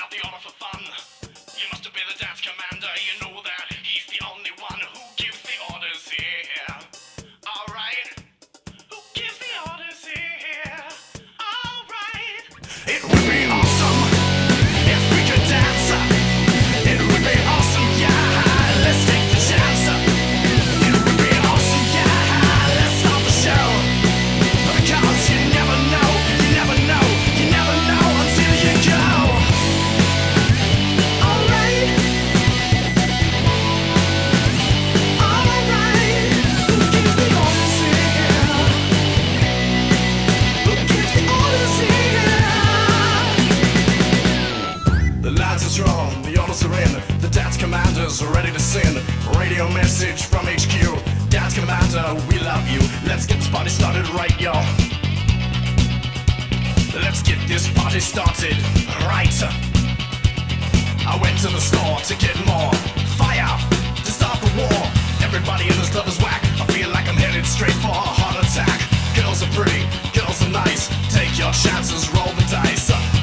Not the honor for fun. party started right, y'all. Let's get this party started right. I went to the store to get more fire to start the war. Everybody in this club is whack. I feel like I'm headed straight for a heart attack. Girls are pretty, girls are nice. Take your chances, roll the dice.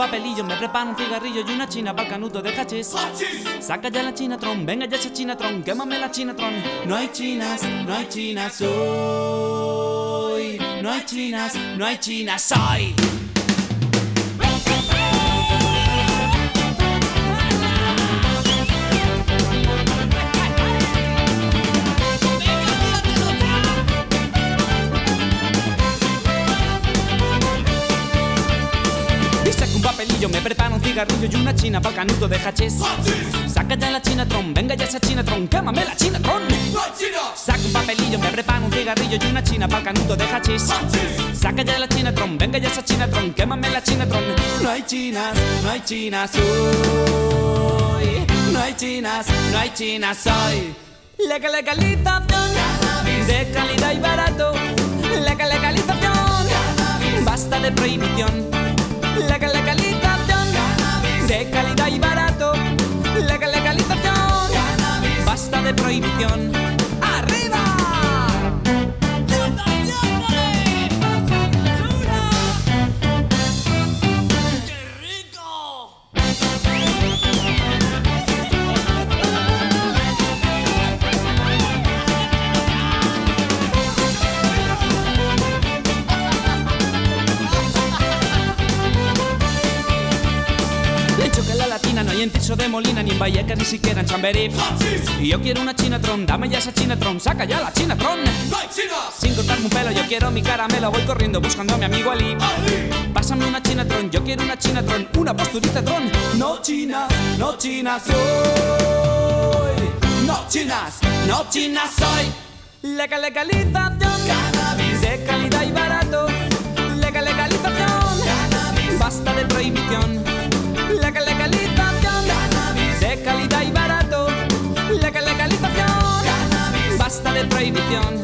Papelillo, me preparo un cigarrillo y una china para canuto de hachís. Saca ya la chinatron, venga ya esa chinatron, quémame la chinatron. No hay chinas, no hay chinas hoy. No hay chinas, no hay chinas hoy. Me preparo un cigarrillo y una china para canuto de hachís. Saca ya la chinatron, venga ya esa chinatron, quémame la chinatron. Saca un papelillo, me preparo un cigarrillo y una china para canuto de hachís. Saca ya la chinatron, venga ya esa chinatron, quémame la chinatron. No hay chinas, no hay chinas hoy. No hay chinas, no hay chinas hoy. Legal legalización de calidad y barato. Legal legalización, basta de prohibición. Legal legalización Vallecas, ni siquiera en Chamberí. Y yo quiero una chinatron, dame ya esa chinatron, saca ya la chinatron. Sin cortarme un pelo, yo quiero mi caramelo, voy corriendo buscando a mi amigo Ali. Pásame una chinatron, yo quiero una chinatron, una posturita tron. No chinas, no chinas soy. No chinas, no chinas soy. Legal legalización, de calidad y barato. De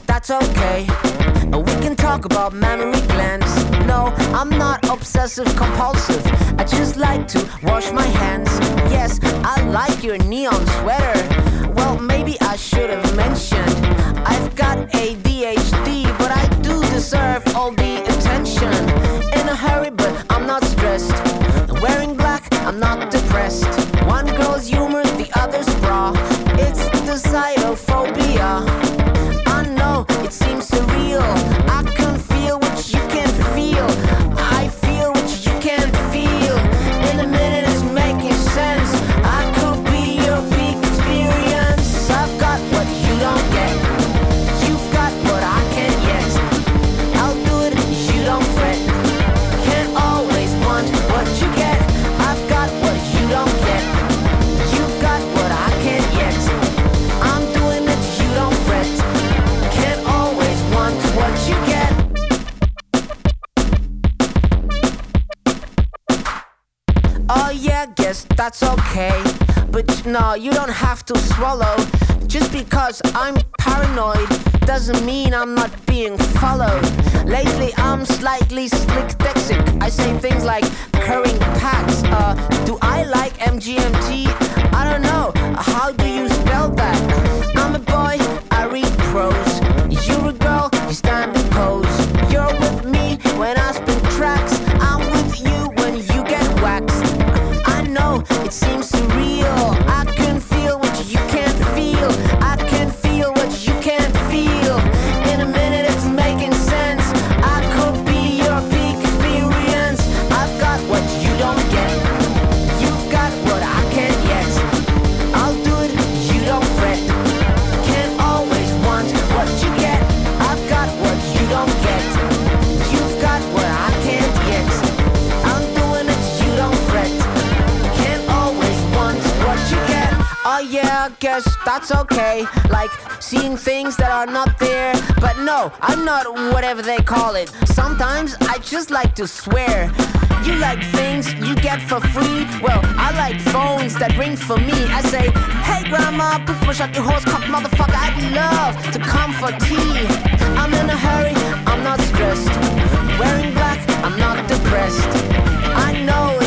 that's okay. We can talk about memory glands. No, I'm not obsessive compulsive. I just like to wash my hands. Yes, I like your neon sweater. Well, maybe I should have mentioned I've got ADHD, but I do deserve all the attention. In a hurry, but I'm not stressed. Wearing black, I'm not depressed. that's okay. But no, you don't have to swallow. Just because I'm paranoid doesn't mean I'm not being followed. Lately, I'm slightly slick dexic. I say things like curring packs. Uh, do I like MGMT? I don't know. How do you spell that? I'm a boy, I read prose. guess that's okay. Like seeing things that are not there. But no, I'm not whatever they call it. Sometimes I just like to swear. You like things you get for free. Well, I like phones that ring for me. I say, hey grandma, please push out your horse cock, motherfucker. I'd love to come for tea. I'm in a hurry, I'm not stressed. Wearing black, I'm not depressed. I know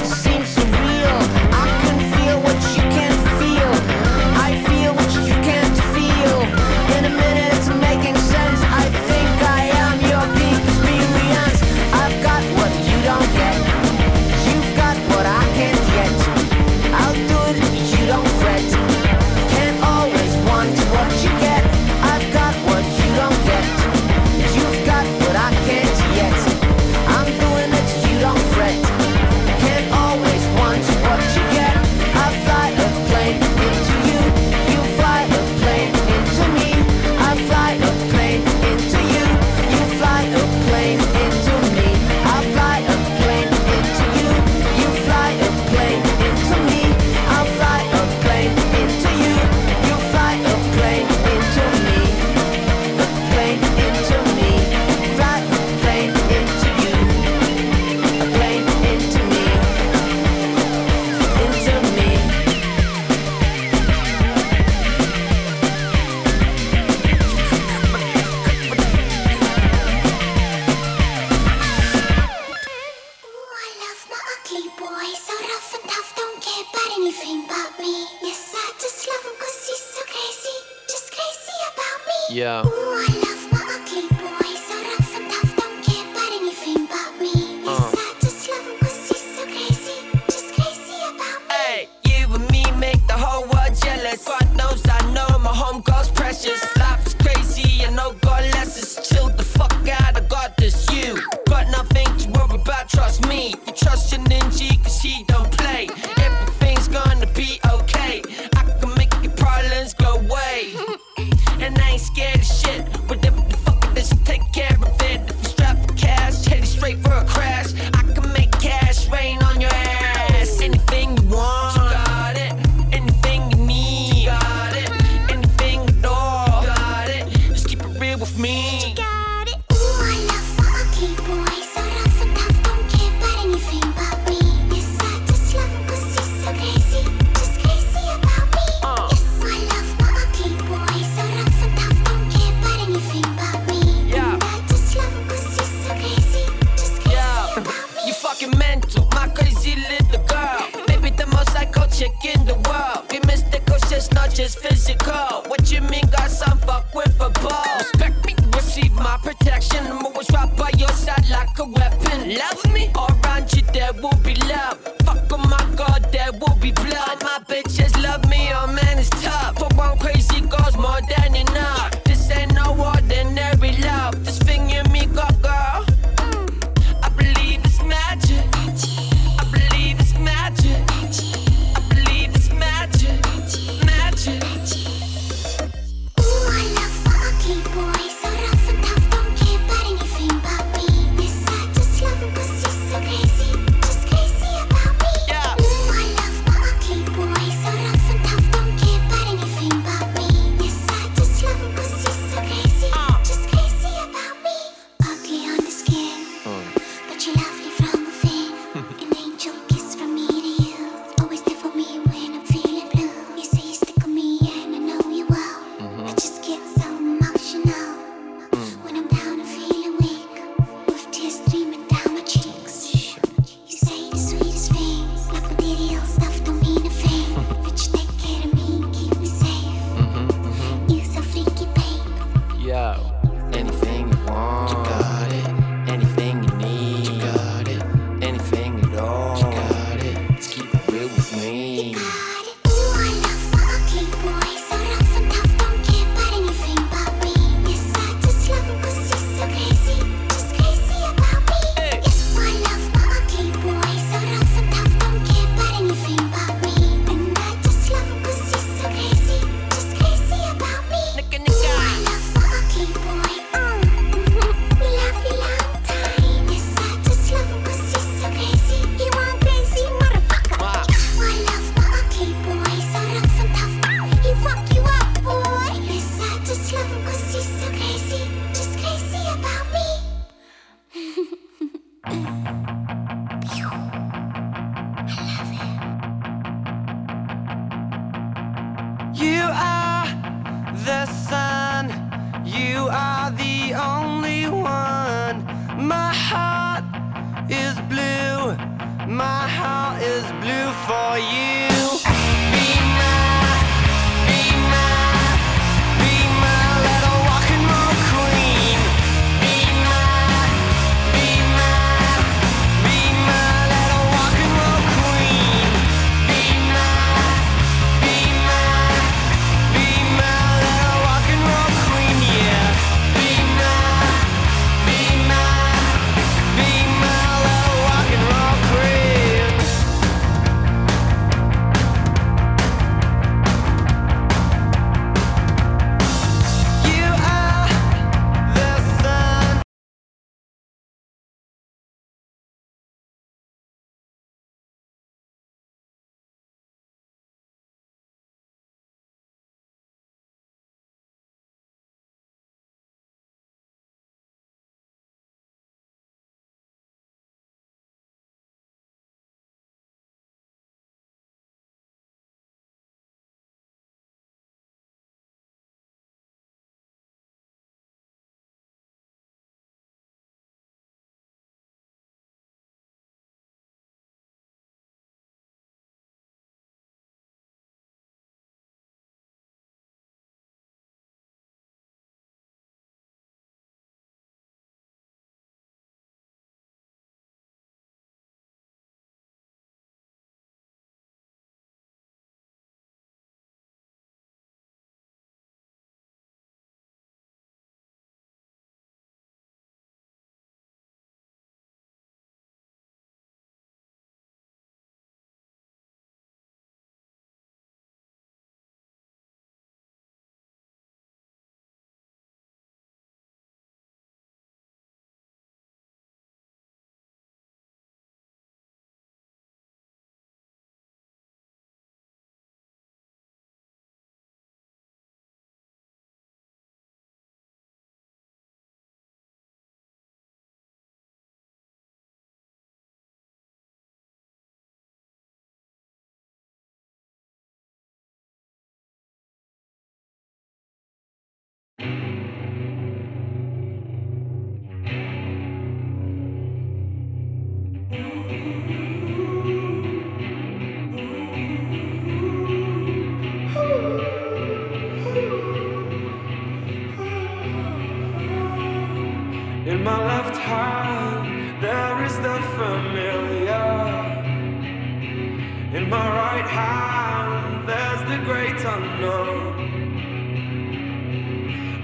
in the world. We mystical, shit's not just physical. What you mean, got some fuck with a ball? Respect me, receive my protection. I'm always right by your side like a weapon. Love me, around you there will be love. Fuck on my god, there will be blood. My bitches love me, oh man, it's tough.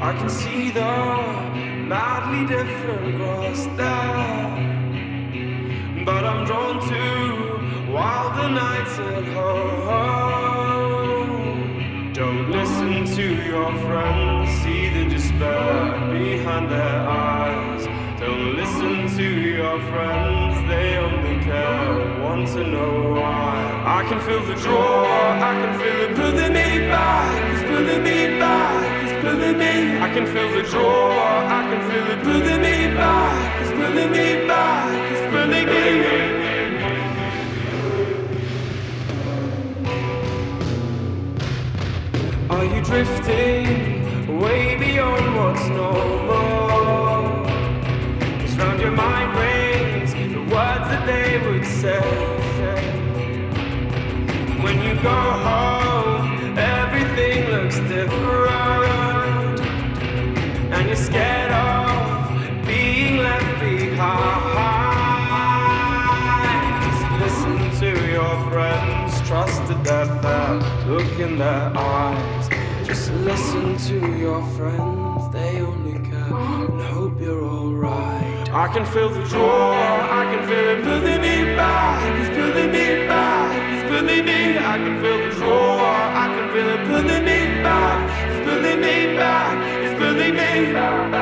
I can see the madly different grass there. But I'm drawn to wilder nights at home. Don't listen to your friends, see the despair behind their eyes. Don't listen to your friends, they only care, want to know why. I can feel the draw, I can feel it pulling me back, it's pulling me back, it's pulling me. I can feel the draw, I can feel it pulling me back, it's pulling me back, it's pulling me. Are you drifting way beyond what's normal? Cause round your mind rings the words that they would say. When you go home, look in their eyes. Just listen to your friends, they only care and hope you're alright. I can feel the draw, I can feel it pulling me back, it's pulling me back, it's pulling me. I can feel the draw, I can feel it pulling me back, it's pulling me back, it's pulling me. I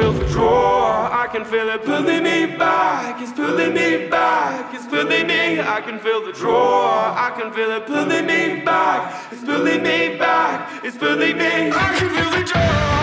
feel the draw, I can feel it pulling me back. It's pulling me back. It's pulling me. I can feel the draw. I can feel it pulling me back. It's pulling me back. It's pulling me. I can feel the draw.